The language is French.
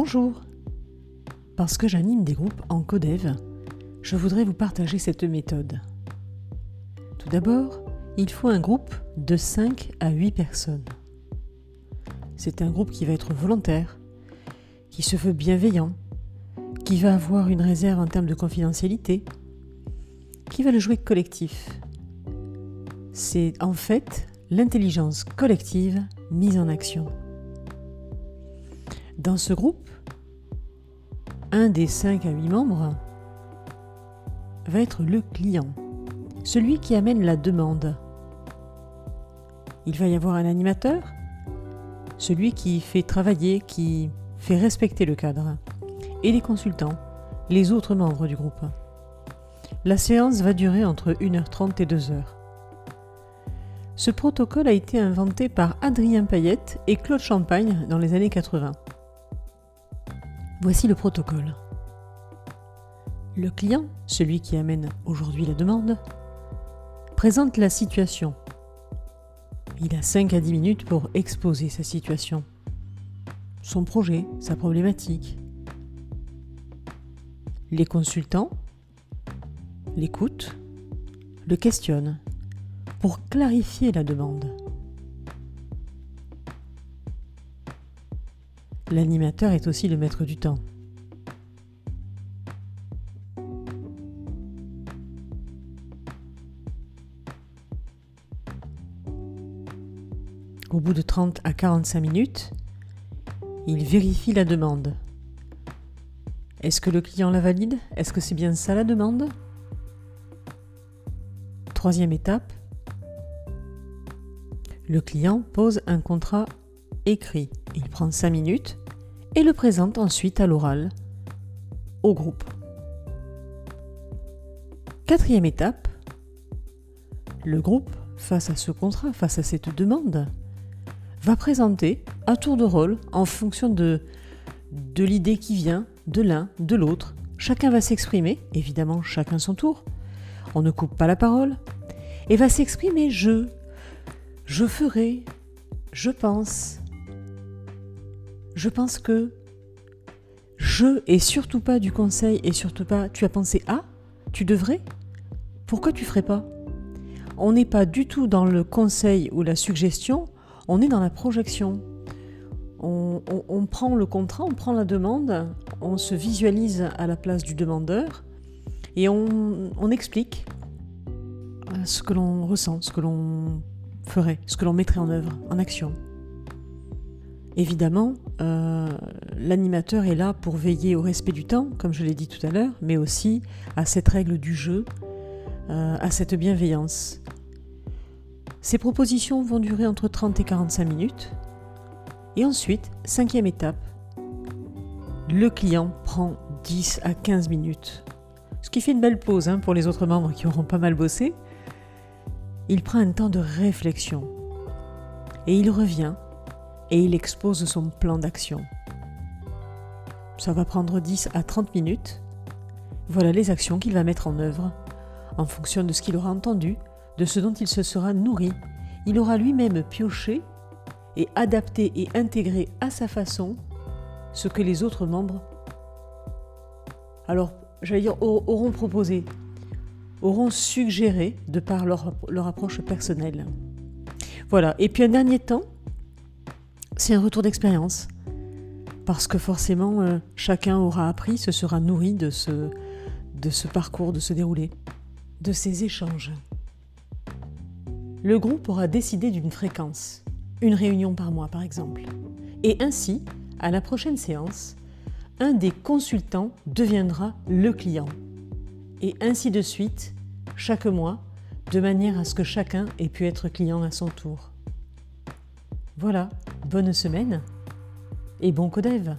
Bonjour Parce que j'anime des groupes en codev, je voudrais vous partager cette méthode. Tout d'abord, il faut un groupe de 5 à 8 personnes. C'est un groupe qui va être volontaire, qui se veut bienveillant, qui va avoir une réserve en termes de confidentialité, qui va le jouer collectif. C'est en fait l'intelligence collective mise en action. Dans ce groupe, un des 5 à 8 membres va être le client, celui qui amène la demande. Il va y avoir un animateur, celui qui fait travailler, qui fait respecter le cadre, et les consultants, les autres membres du groupe. La séance va durer entre 1h30 et 2h. Ce protocole a été inventé par Adrien Payette et Claude Champagne dans les années 80. Voici le protocole. Le client, celui qui amène aujourd'hui la demande, présente la situation. Il a 5 à 10 minutes pour exposer sa situation, son projet, sa problématique. Les consultants l'écoutent, le questionnent pour clarifier la demande. L'animateur est aussi le maître du temps. Au bout de 30 à 45 minutes, il vérifie la demande. Est-ce que le client la valide? Est-ce que c'est bien ça la demande? Troisième étape, le client pose un contrat écrit. Il prend 5 minutes et le présente ensuite à l'oral au groupe. Quatrième étape, le groupe, face à ce contrat, face à cette demande, va présenter à tour de rôle en fonction de, de l'idée qui vient de l'un, de l'autre. Chacun va s'exprimer, évidemment chacun son tour. On ne coupe pas la parole. Et va s'exprimer je, je ferai, je pense, je pense que je et surtout pas du conseil et surtout pas tu as pensé à, tu devrais, pourquoi tu ferais pas? On n'est pas du tout dans le conseil ou la suggestion, on est dans la projection. On, prend le contrat, on prend la demande, on se visualise à la place du demandeur et on explique ce que l'on ressent, ce que l'on ferait, ce que l'on mettrait en œuvre, en action. Évidemment, euh, l'animateur est là pour veiller au respect du temps, comme je l'ai dit tout à l'heure, mais aussi à cette règle du jeu, euh, à cette bienveillance. Ces propositions vont durer entre 30 et 45 minutes. Et ensuite, cinquième étape, le client prend 10 à 15 minutes. Ce qui fait une belle pause hein, pour les autres membres qui auront pas mal bossé. Il prend un temps de réflexion. Et il revient et il expose son plan d'action. Ça va prendre 10 à 30 minutes. Voilà les actions qu'il va mettre en œuvre en fonction de ce qu'il aura entendu, de ce dont il se sera nourri. Il aura lui-même pioché et adapté et intégré à sa façon ce que les autres membres, alors j'allais dire, auront proposé, auront suggéré de par leur, leur approche personnelle. Voilà. Et puis un dernier temps, c'est un retour d'expérience. Parce que forcément, euh, chacun aura appris, se sera nourri de ce, de ce parcours, de ce déroulé, de ces échanges. Le groupe aura décidé d'une fréquence, une réunion par mois par exemple. Et ainsi, à la prochaine séance, un des consultants deviendra le client. Et ainsi de suite, chaque mois, de manière à ce que chacun ait pu être client à son tour. Voilà, bonne semaine et bon codev